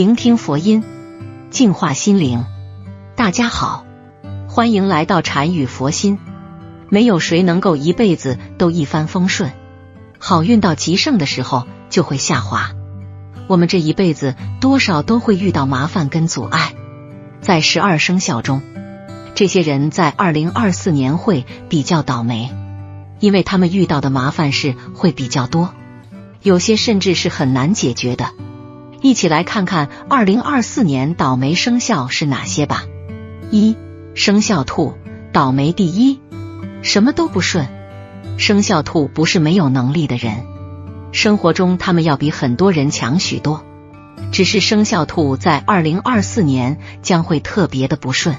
聆听佛音，净化心灵。大家好，欢迎来到禅语佛心。没有谁能够一辈子都一帆风顺，好运到极盛的时候就会下滑。我们这一辈子多少都会遇到麻烦跟阻碍。在十二生肖中，这些人在二零二四年会比较倒霉，因为他们遇到的麻烦事会比较多，有些甚至是很难解决的。一起来看看二零二四年倒霉生肖是哪些吧。一生肖兔，倒霉第一，什么都不顺。生肖兔不是没有能力的人，生活中他们要比很多人强许多。只是生肖兔在二零二四年将会特别的不顺。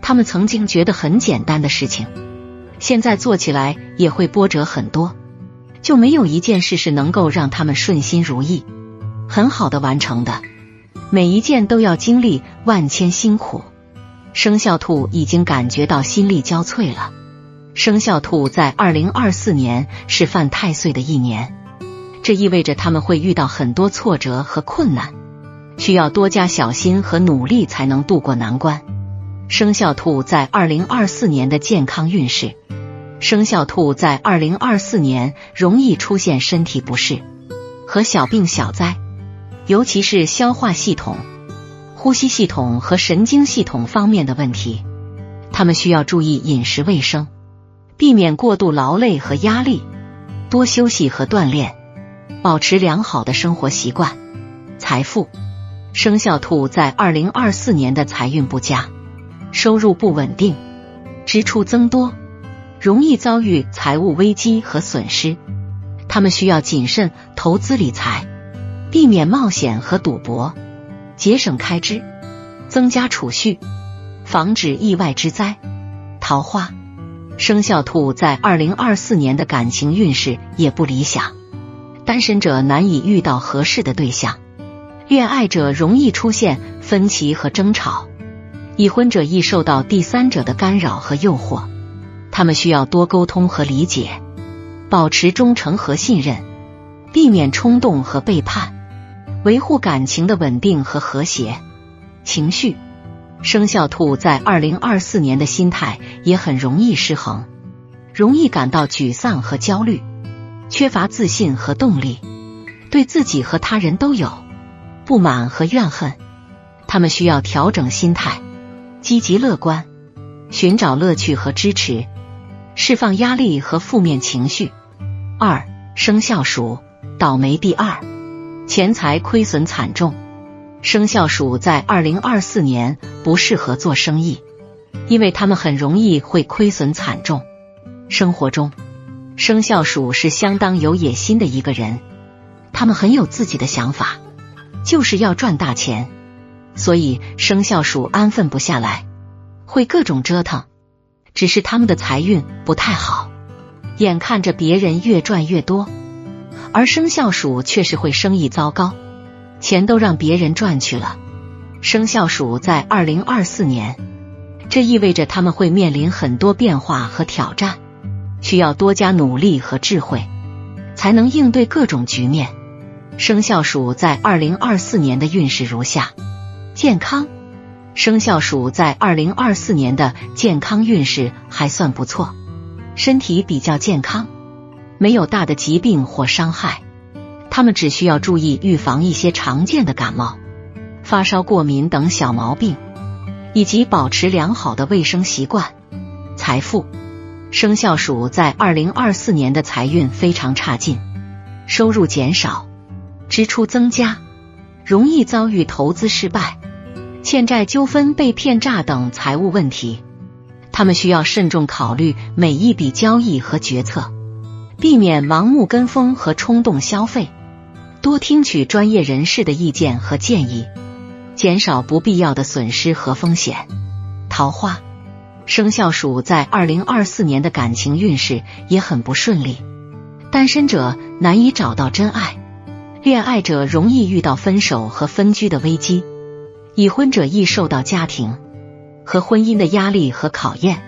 他们曾经觉得很简单的事情，现在做起来也会波折很多，就没有一件事是能够让他们顺心如意。很好的完成的，每一件都要经历万千辛苦。生肖兔已经感觉到心力交瘁了。生肖兔在二零二四年是犯太岁的一年，这意味着他们会遇到很多挫折和困难，需要多加小心和努力才能渡过难关。生肖兔在二零二四年的健康运势，生肖兔在二零二四年容易出现身体不适和小病小灾。尤其是消化系统、呼吸系统和神经系统方面的问题，他们需要注意饮食卫生，避免过度劳累和压力，多休息和锻炼，保持良好的生活习惯。财富，生肖兔在二零二四年的财运不佳，收入不稳定，支出增多，容易遭遇财务危机和损失。他们需要谨慎投资理财。避免冒险和赌博，节省开支，增加储蓄，防止意外之灾。桃花，生肖兔在二零二四年的感情运势也不理想，单身者难以遇到合适的对象，恋爱者容易出现分歧和争吵，已婚者易受到第三者的干扰和诱惑。他们需要多沟通和理解，保持忠诚和信任，避免冲动和背叛。维护感情的稳定和和谐，情绪生肖兔在二零二四年的心态也很容易失衡，容易感到沮丧和焦虑，缺乏自信和动力，对自己和他人都有不满和怨恨。他们需要调整心态，积极乐观，寻找乐趣和支持，释放压力和负面情绪。二生肖鼠倒霉第二。钱财亏损惨重，生肖鼠在二零二四年不适合做生意，因为他们很容易会亏损惨重。生活中，生肖鼠是相当有野心的一个人，他们很有自己的想法，就是要赚大钱，所以生肖鼠安分不下来，会各种折腾。只是他们的财运不太好，眼看着别人越赚越多。而生肖鼠却是会生意糟糕，钱都让别人赚去了。生肖鼠在二零二四年，这意味着他们会面临很多变化和挑战，需要多加努力和智慧，才能应对各种局面。生肖鼠在二零二四年的运势如下：健康，生肖鼠在二零二四年的健康运势还算不错，身体比较健康。没有大的疾病或伤害，他们只需要注意预防一些常见的感冒、发烧、过敏等小毛病，以及保持良好的卫生习惯。财富，生肖鼠在二零二四年的财运非常差劲，收入减少，支出增加，容易遭遇投资失败、欠债纠纷、被骗诈等财务问题。他们需要慎重考虑每一笔交易和决策。避免盲目跟风和冲动消费，多听取专业人士的意见和建议，减少不必要的损失和风险。桃花。生肖鼠在二零二四年的感情运势也很不顺利，单身者难以找到真爱，恋爱者容易遇到分手和分居的危机，已婚者易受到家庭。和婚姻的压力和考验，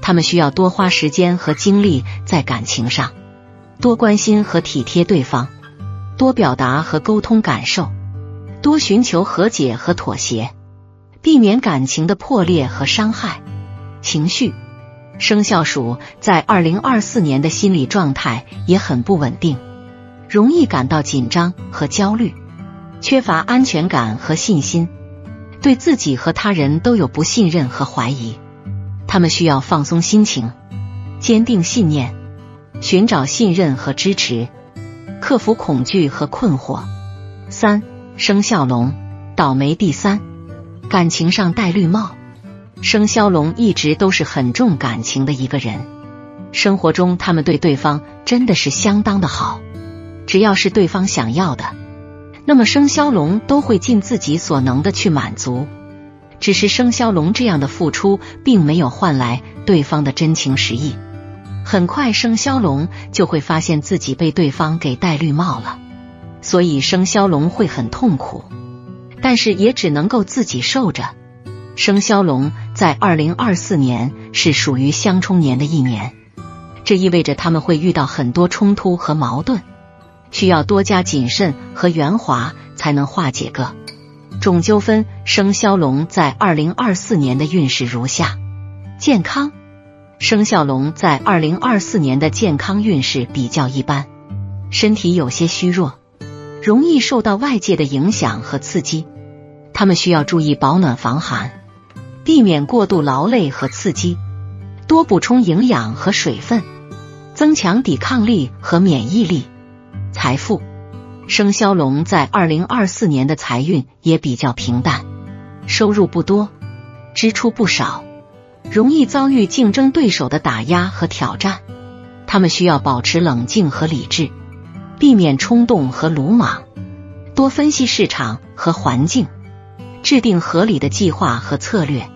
他们需要多花时间和精力在感情上。多关心和体贴对方，多表达和沟通感受，多寻求和解和妥协，避免感情的破裂和伤害。情绪，生肖鼠在二零二四年的心理状态也很不稳定，容易感到紧张和焦虑，缺乏安全感和信心，对自己和他人都有不信任和怀疑。他们需要放松心情，坚定信念，寻找信任和支持，克服恐惧和困惑。三生肖龙，倒霉第三，感情上戴绿帽。生肖龙一直都是很重感情的一个人，生活中他们对对方真的是相当的好，只要是对方想要的，那么生肖龙都会尽自己所能的去满足。只是生肖龙这样的付出，并没有换来对方的真情实意。很快，生肖龙就会发现自己被对方给戴绿帽了，所以生肖龙会很痛苦，但是也只能够自己受着。生肖龙在二零二四年是属于相冲年的一年，这意味着他们会遇到很多冲突和矛盾，需要多加谨慎和圆滑才能化解个。种纠纷，生肖龙在二零二四年的运势如下：健康，生肖龙在二零二四年的健康运势比较一般，身体有些虚弱，容易受到外界的影响和刺激。他们需要注意保暖防寒，避免过度劳累和刺激，多补充营养和水分，增强抵抗力和免疫力。财富。生肖龙在二零二四年的财运也比较平淡，收入不多，支出不少，容易遭遇竞争对手的打压和挑战。他们需要保持冷静和理智，避免冲动和鲁莽，多分析市场和环境，制定合理的计划和策略，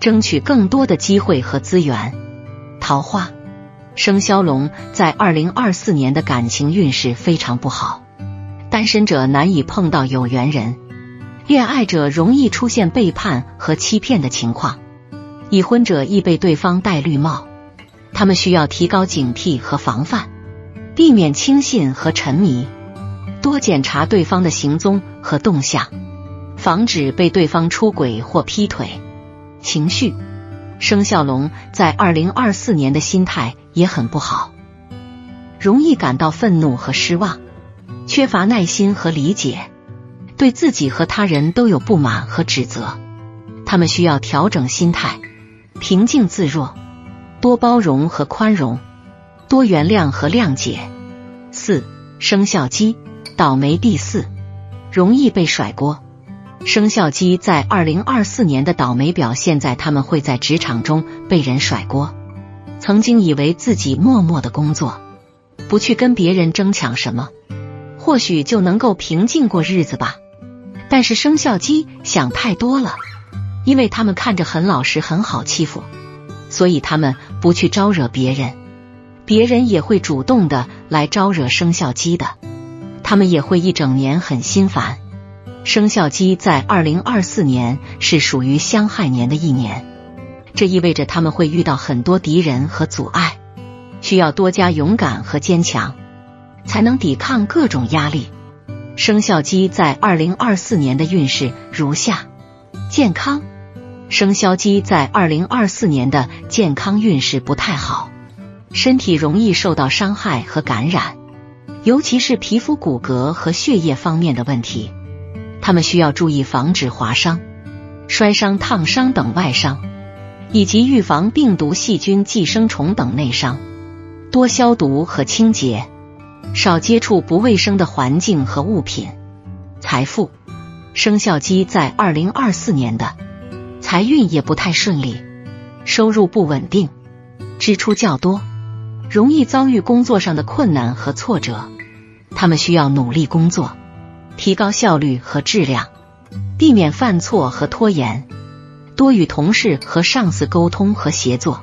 争取更多的机会和资源。桃花，生肖龙在二零二四年的感情运势非常不好。单身者难以碰到有缘人，恋爱者容易出现背叛和欺骗的情况，已婚者易被对方戴绿帽，他们需要提高警惕和防范，避免轻信和沉迷，多检查对方的行踪和动向，防止被对方出轨或劈腿。情绪，生肖龙在二零二四年的心态也很不好，容易感到愤怒和失望。缺乏耐心和理解，对自己和他人都有不满和指责。他们需要调整心态，平静自若，多包容和宽容，多原谅和谅解。四生肖鸡，倒霉第四，容易被甩锅。生肖鸡在二零二四年的倒霉表现在他们会在职场中被人甩锅。曾经以为自己默默的工作，不去跟别人争抢什么。或许就能够平静过日子吧，但是生肖鸡想太多了，因为他们看着很老实、很好欺负，所以他们不去招惹别人，别人也会主动的来招惹生肖鸡的，他们也会一整年很心烦。生肖鸡在二零二四年是属于相害年的一年，这意味着他们会遇到很多敌人和阻碍，需要多加勇敢和坚强。才能抵抗各种压力。生肖鸡在二零二四年的运势如下：健康，生肖鸡在二零二四年的健康运势不太好，身体容易受到伤害和感染，尤其是皮肤、骨骼和血液方面的问题。他们需要注意防止划伤、摔伤、烫伤等外伤，以及预防病毒、细菌、寄生虫等内伤，多消毒和清洁。少接触不卫生的环境和物品。财富，生肖鸡在二零二四年的财运也不太顺利，收入不稳定，支出较多，容易遭遇工作上的困难和挫折。他们需要努力工作，提高效率和质量，避免犯错和拖延，多与同事和上司沟通和协作，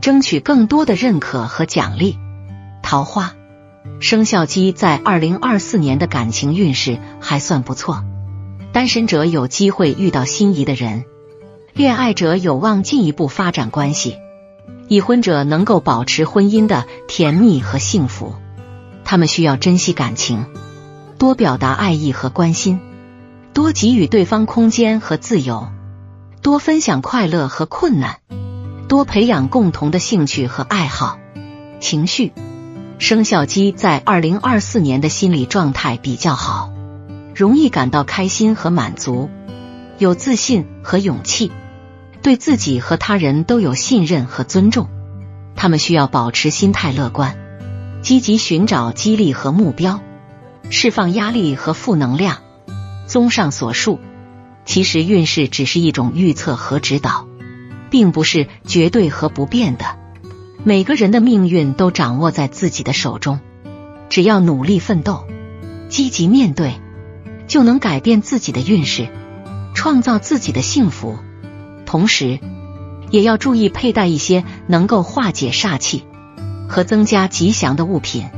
争取更多的认可和奖励。桃花。生肖鸡在二零二四年的感情运势还算不错，单身者有机会遇到心仪的人，恋爱者有望进一步发展关系，已婚者能够保持婚姻的甜蜜和幸福。他们需要珍惜感情，多表达爱意和关心，多给予对方空间和自由，多分享快乐和困难，多培养共同的兴趣和爱好。情绪，生肖鸡在二零二四年的心理状态比较好，容易感到开心和满足，有自信和勇气，对自己和他人都有信任和尊重。他们需要保持心态乐观，积极寻找激励和目标，释放压力和负能量。综上所述，其实运势只是一种预测和指导，并不是绝对和不变的。每个人的命运都掌握在自己的手中，只要努力奋斗、积极面对，就能改变自己的运势，创造自己的幸福。同时，也要注意佩戴一些能够化解煞气和增加吉祥的物品，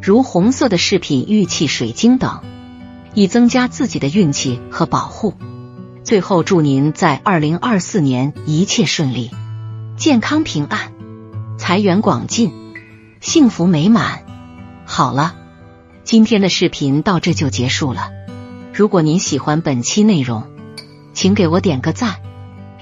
如红色的饰品、玉器、水晶等，以增加自己的运气和保护。最后，祝您在二零二四年一切顺利，健康平安。财源广进，幸福美满。好了，今天的视频到这就结束了。如果您喜欢本期内容，请给我点个赞，